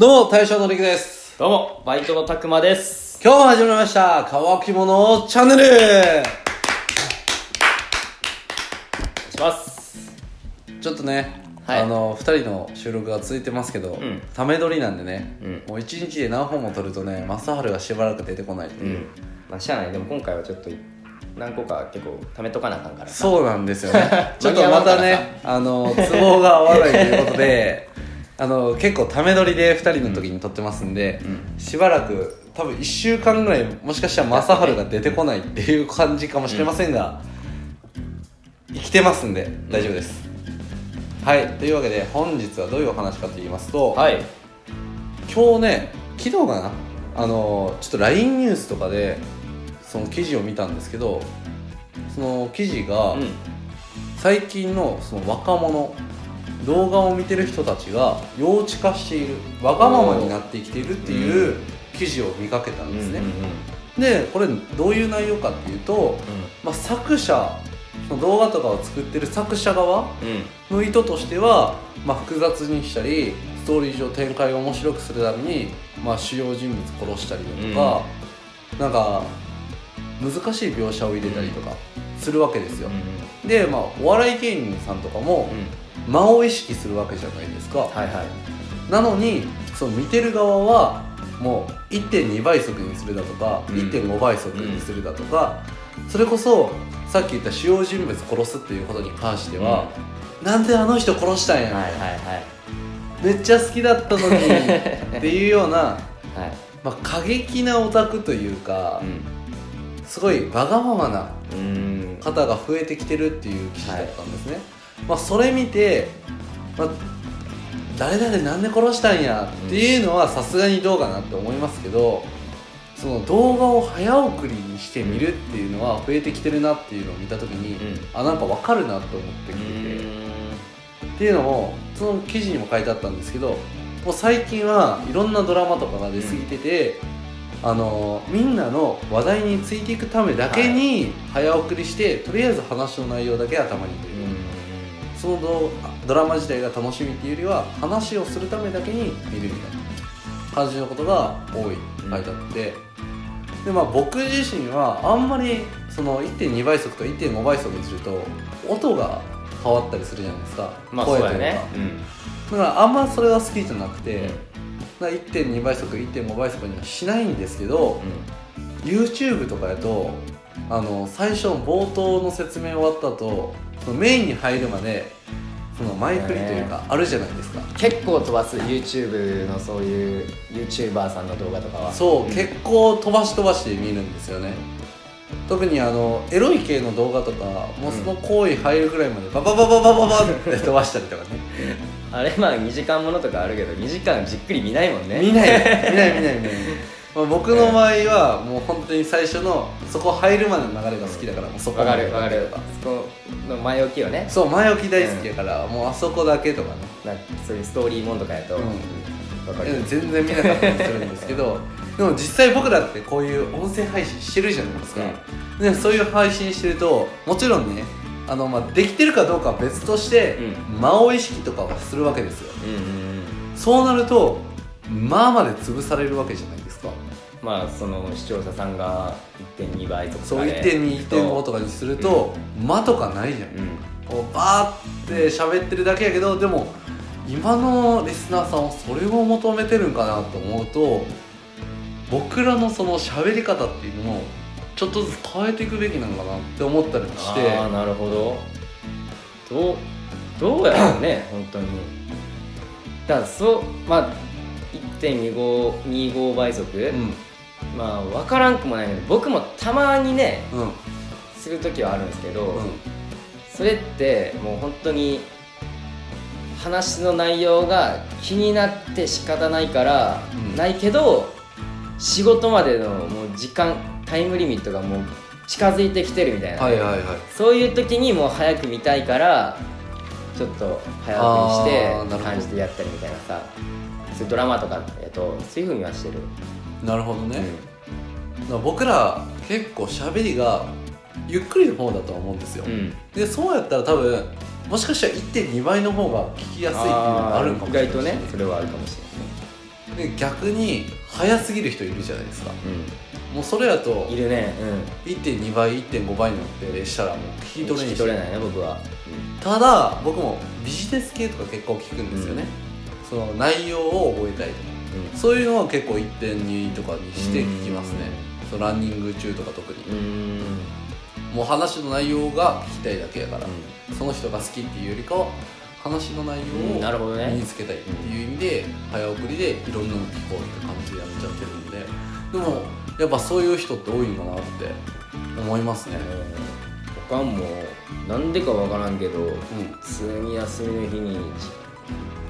どうも、大将のりくです。どうも、バイトのたくまです。今日も始まりました、乾き物チャンネルお願いします。ちょっとね、はいあの、二人の収録が続いてますけど、んため撮りなんでね、うんもう一日で何本も撮るとね、正治がしばらく出てこないっていう。まあ、しゃあない。でも今回はちょっと、何個か結構貯めとかなあかんからさ。そうなんですよね。ちょっとまたね、あの、都合が合わないということで、あの、結構ため撮りで二人の時に撮ってますんで、しばらく、多分一週間ぐらい、もしかしたら正治が出てこないっていう感じかもしれませんが、生きてますんで大丈夫です。はい、というわけで本日はどういうお話かと言いますと、はい。今日ね昨日かなあのちょっと LINE ニュースとかでその記事を見たんですけどその記事が、うん。最近のその若者動画を見てる人たちが幼稚化しているわがままになってきているっていう記事を見かけたんですね、でこれどういう内容かっていうと、まあ、作者その動画とかを作ってる作者側うん。の意図としては、まあ、複雑にしたりストーリー上展開を面白くするために、まあ、主要人物殺したりだとか、なんか難しい描写を入れたりとかするわけですよ、で、まあ、お笑い芸人さんとかも間を意識するわけじゃないですか、はいはい。なのにその見てる側はもう1.2倍速にするだとか、うん1.5倍速にするだとか、それこそさっき言った主要人物殺すっていうことに関しては、なんであの人殺したんや、はいはいはい。めっちゃ好きだったのに っていうような、はい。まあ、過激なオタクというか、すごいわがままなうん。うん。方が増えてきてるっていう記事だったんですね、まあ、それ見て、まあ、誰々なんで殺したんやっていうのはさすがにどうかなって思いますけどその動画を早送りにして見るっていうのは増えてきてるなっていうのを見た時に、うん。あなんかわかるなって思ってきてて、っていうのもその記事にも書いてあったんですけどもう最近はいろんなドラマとかが出過ぎてて、あのみんなの話題についていくためだけに早送りして、とりあえず話の内容だけ頭に入れる、そのドドラマ自体が楽しみっていうよりは話をするためだけに見るみたいな感じのことが多い書いてあって、でまあ僕自身はあんまりその1.2倍速と1.5倍速にすると音が変わったりするじゃないですか、まあ声というか。やね。うん。だからあんまそれは好きじゃなくて、だから1.2倍速1.5倍速にはしないんですけど、YouTube とかやとあの最初の冒頭の説明終わった後そのメインに入るまでその前振りというかあるじゃないですか、結構飛ばす。YouTube のそういう YouTuber さんの動画とかは。そう、結構飛ばし飛ばして見るんですよね。特にあのエロい系の動画とかもうその行為入るぐらいまでバババババババって飛ばしたりとかねあれまあ2時間ものとかあるけど2時間じっくり見ないもんね見ない見ない見ない見ない、まあ、僕の場合はもう本当に最初のそこ入るまでの流れが好きだからもうそこわかるわかる。そこの前置きをね。そう前置き大好きやから、もうあそこだけとかね。なんかそういうストーリーもんとかやとかる。うん全然見なかったりするんですけど でも実際僕らってこういう音声配信してるじゃないですか、でそういう配信してるともちろんねあの、まあ、できてるかどうかは別として、う間を意識とかはするわけですよ。うんうんうん。そうなると間まで潰されるわけじゃないまあその視聴者さんが1.2倍とかそうで1.2.5とかにすると間とかないじゃん。うん。こうバーって喋ってるだけやけどでも今のリスナーさんはそれを求めてるんかなと思うと僕らのその喋り方っていうのもちょっとずつ変えていくべきなのかなって思ったりもして。ああなるほど。どうどうやろうね本当に。だからそうまあ1.25倍速、うんまあ分からんくもないけど僕もたまにねうん。うんする時はあるんですけど、それってもう本当に話の内容が気になって仕方ないから、うん。ないけど仕事までのもう時間タイムリミットがもう近づいてきてるみたいな、はいはいはい。そういう時にもう早く見たいからちょっと早送りして感じでやったりみたいなさ。そういうドラマとかやとそういうふうにはしてる、なるほどね、だから僕ら結構喋りがゆっくりの方だとは思うんですよ、うん。うんでそうやったら多分もしかしたら1.2倍の方が聞きやすいっていうのがあるかもしれない意外とねそれはあるかもしれないね。で逆に早すぎる人いるじゃないですか。もうそれやといるね。1.2倍1.5倍になってしたらもう聞き取れない聞き取れないね僕は、ただ僕もビジネス系とか結構聞くんですよね、その内容を覚えたいとかうん。そういうのは結構1.2とかにして聞きますね。そのランニング中とか特に、うん。もう話の内容が聞きたいだけやから、うその人が好きっていうよりかは話の内容を身につけたいっていう意味で早送りでいろんなの聞こうって感じでやっちゃってるんで。でもやっぱそういう人って多いのかなって思いますね。他もなんでかわからんけどうん。普通に休みの日に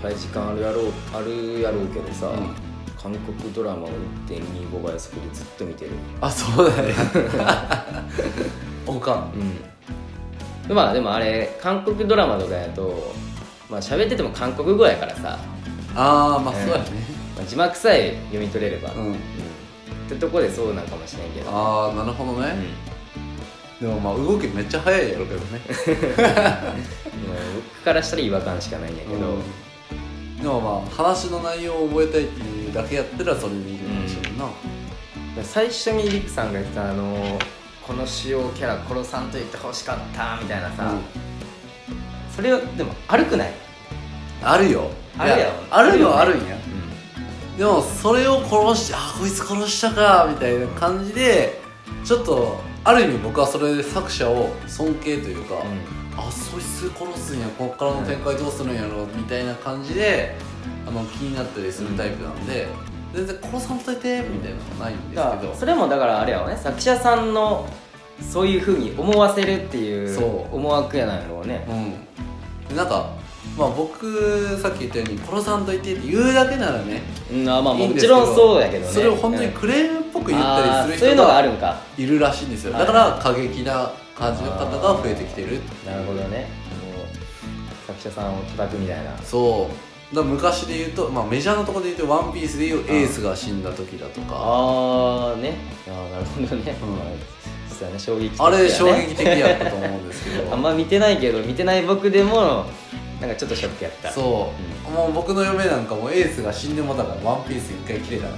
いっぱい時間あるやろうあるやろうけどさ、うん。韓国ドラマを1.25倍速でずっと見てる。あそうだね おかん。うん。まあでもあれ韓国ドラマとかやとまあ喋ってても韓国語やからさ、ああまあそうやね。まあ、字幕さえ読み取れれば、うん。ってとこでそうなんかもしれんけど。ああなるほどね、でもまあ動きめっちゃ速いやろうけどね僕からしたら違和感しかないんやけど、うんでもまあ話の内容を覚えたいっていうだけやったらそれでいいかもしれんな、最初にリクさんが言ったあのこの主要キャラ殺さんと言ってほしかったみたいなさ、それをでも悪くない、あるよ。あるやろいあるのはあるんや。うでもそれを殺してあこいつ殺したかみたいな感じでちょっとある意味僕はそれで作者を尊敬というか、ん。あそいつ殺すんやこっからの展開どうするんやろみたいな感じであの気になったりするタイプなんで、全然殺さんといてみたいなのはないんですけど。らそれもだからあれやわね作者さんのそういうふうに思わせるっていう思惑やないのね。うん。でなんかまあ僕さっき言ったように殺さんといてって言うだけならねうんあまあもちろんそうやけどね。それを本当にうんクレームく言ったありする人がいるらしいんですよ。はい。だから過激な感じの方が増えてきてるなるほどね。作者さんを叩くみたいな。そう。だ昔で言うと、まあ、メジャーなところで言うと「ワンピースで言うエースが死んだ時だとか。ああね。あーなるほどね、うん。ね衝撃的あれ衝撃的やったと思うんですけど。あんま見てないけど見てない僕でもなんかちょっとショックやった。そう、もう僕の嫁なんかもエースが死んでもたからワンピース一回切れたか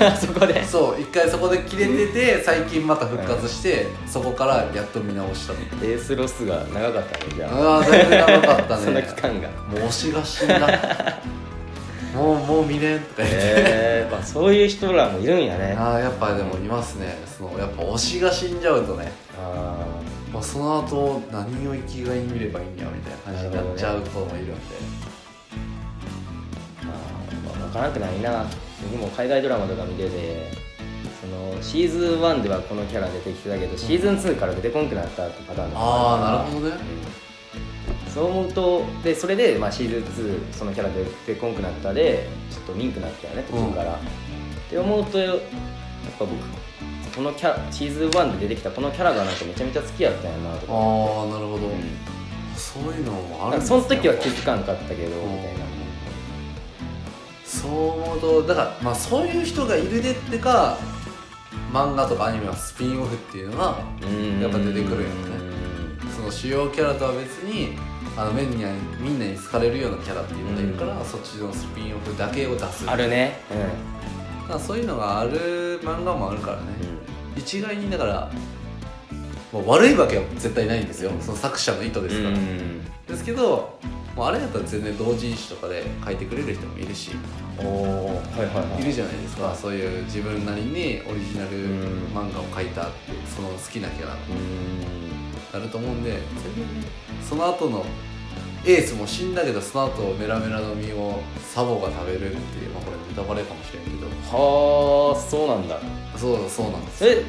らね。そこで？そう一回そこで切れてて最近また復活して、そこからやっと見直したのエースロスが長かったねじゃあ。ああだいぶ長かったね。その期間が。もう推しが死んだ。もうもう見れんとか言って、えー、まあそういう人らもいるんやね。あああやっぱでもいますね。そのやっぱ推しが死んじゃうとねあまあ、その後何を生きがいに見ればいいんやみたいな感じになっちゃう子もいるんで、まあ、まあ、分からなくないな。僕も海外ドラマとか見ててそのシーズン1ではこのキャラ出てきてたけど、シーズン2から出てこんくなったってパターンとかああなるど、ほどね。うんそう思うとでそれで、まあ、シーズン2そのキャラ出てこんくなったでちょっとミンクなったよね途中から、って思うとやっぱ僕このキャラシーズン1で出てきたこのキャラがなんかめちゃめちちゃ好きやったんやなとか、ああなるほど、うん。そういうのもあるんですその時は気づかんかったけどみたいな。ぱそう思うとだからまあそういう人がいるでってか漫画とかアニメはスピンオフっていうのがうん。やっぱ出てくるよね。その主要キャラとは別にあのみんなにみんなに好かれるようなキャラっていうのがいるから、そっちのスピンオフだけを出す。あるね。だからそういうのがある漫画もあるからね、う一概にだからもう悪いわけは絶対ないんですよ。その作者の意図ですから、ん。ですけどもうあれだったら全然同人誌とかで書いてくれる人もいるしおおはいはいはい。いるじゃないですか。そういう自分なりにオリジナルうん。漫画を描いたってその好きなキャラなると思うんで全然ねその後のエースも死んだけどその後メラメラの実をサボが食べるっていうまあこれネタバレかもしれんけど。はあそうなんだ。そうそうなんです。それ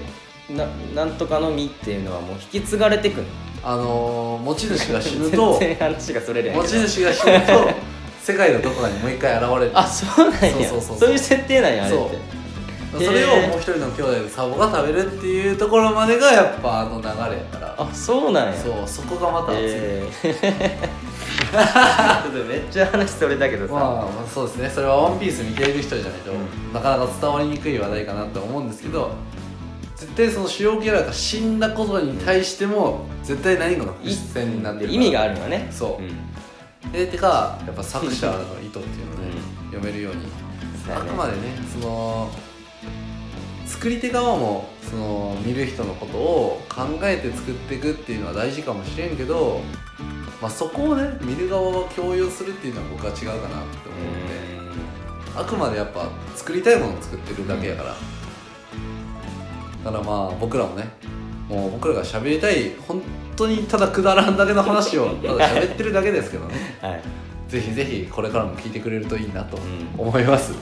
ななんとかの実っていうのはもう引き継がれてくんの？あのー持ち主が死ぬと 全然話がそれるやん持ち主が死ぬと 世界のどこかにもう一回現れる。あそうなんや。そうそうそうそう。いう設定なんやあれって。それをもう一人の兄弟でサボが食べるっていうところまでがやっぱあの流れやから。あそうなんや。そうそこがまた熱い、めっちゃ話それだけどさ、まあ、まあそうですね。それは「ワンピース見ている人じゃないと、うん。なかなか伝わりにくい話題かなと思うんですけど絶対その主要キャラが死んだことに対しても絶対何かの伏線になってる意味があるのはね。そう。うん。でてかやっぱ作者の意図っていうのをね、読めるように。あくまでねその作り手側もその見る人のことを考えて作っていくっていうのは大事かもしれんけど、まあ、そこをね見る側が共有するっていうのは僕は違うかなって思うん。であくまでやっぱ作りたいものを作ってるだけやから、だからまあ僕らもねもう僕らが喋りたい本当にただくだらんだけの話を ただ喋ってるだけですけどね。はい。ぜひぜひこれからも聞いてくれるといいなとうん。思います、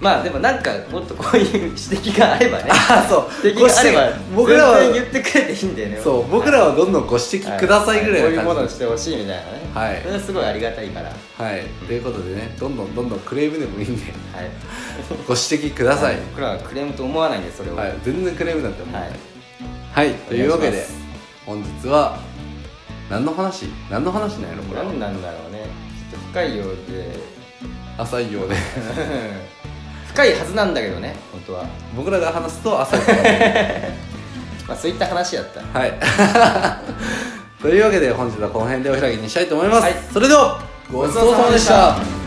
まあでもなんかもっとこういう指摘があればね。あそう。指摘があれば僕らは言ってくれていいんだよね。そう僕らはどんどんご指摘くださいぐらいこういうもな感じのをしてほしいみたいなね。はい。それはすごいありがたいから。ははい、ということでねどんどんどんどんクレームでもいいんで。い。ご指摘ください、僕らはクレームと思わないんでそれを。はい、全然クレームなんて思うはい。はい、というわけで本日は何の話？何の話なんやろこれは。何なんだろうね。ちょっと深いようで。浅いようで 深いはずなんだけどね本当は。僕らが話すと浅い まあそういった話やった。はい。というわけで本日はこの辺でお開きにしたいと思います、はい。それではごちそうさまでした